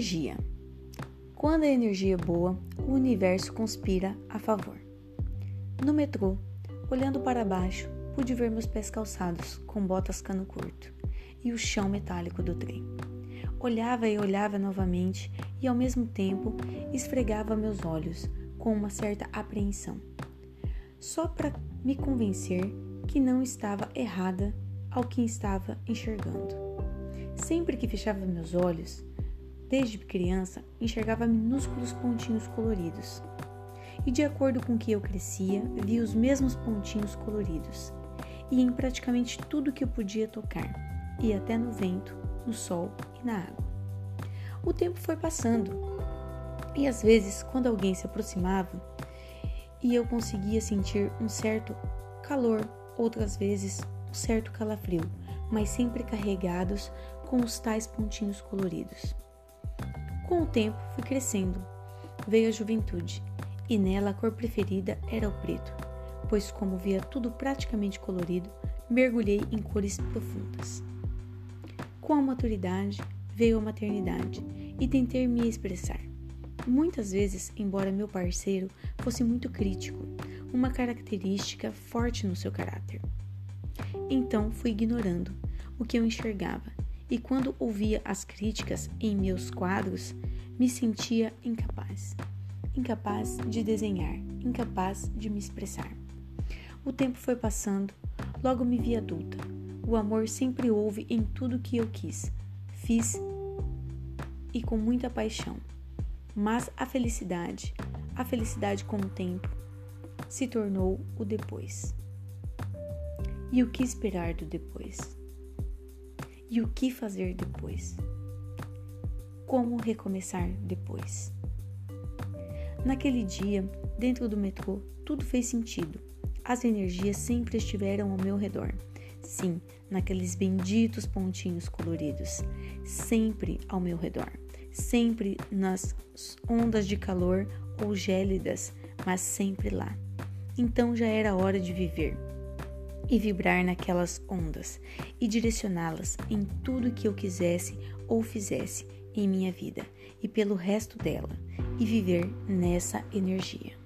Energia. Quando a energia é boa, o universo conspira a favor. No metrô, olhando para baixo, pude ver meus pés calçados, com botas cano curto, e o chão metálico do trem. Olhava e olhava novamente e, ao mesmo tempo, esfregava meus olhos com uma certa apreensão, só para me convencer que não estava errada ao que estava enxergando. Sempre que fechava meus olhos, desde criança, enxergava minúsculos pontinhos coloridos. E de acordo com que eu crescia, via os mesmos pontinhos coloridos, e em praticamente tudo que eu podia tocar, e até no vento, no sol e na água. O tempo foi passando, e às vezes, quando alguém se aproximava, e eu conseguia sentir um certo calor, outras vezes um certo calafrio, mas sempre carregados com os tais pontinhos coloridos. Com o tempo fui crescendo, veio a juventude, e nela a cor preferida era o preto, pois, como via tudo praticamente colorido, mergulhei em cores profundas. Com a maturidade veio a maternidade e tentei me expressar. Muitas vezes, embora meu parceiro fosse muito crítico, uma característica forte no seu caráter. Então fui ignorando o que eu enxergava, e quando ouvia as críticas em meus quadros, me sentia incapaz. Incapaz de desenhar, incapaz de me expressar. O tempo foi passando, logo me vi adulta. O amor sempre houve em tudo que eu quis, fiz e com muita paixão. Mas a felicidade, a felicidade com o tempo, se tornou o depois. E o que esperar do depois? E o que fazer depois? Como recomeçar depois? Naquele dia, dentro do metrô, tudo fez sentido. As energias sempre estiveram ao meu redor. Sim, naqueles benditos pontinhos coloridos, sempre ao meu redor sempre nas ondas de calor ou gélidas, mas sempre lá. Então já era hora de viver e vibrar naquelas ondas e direcioná-las em tudo que eu quisesse ou fizesse em minha vida e pelo resto dela e viver nessa energia.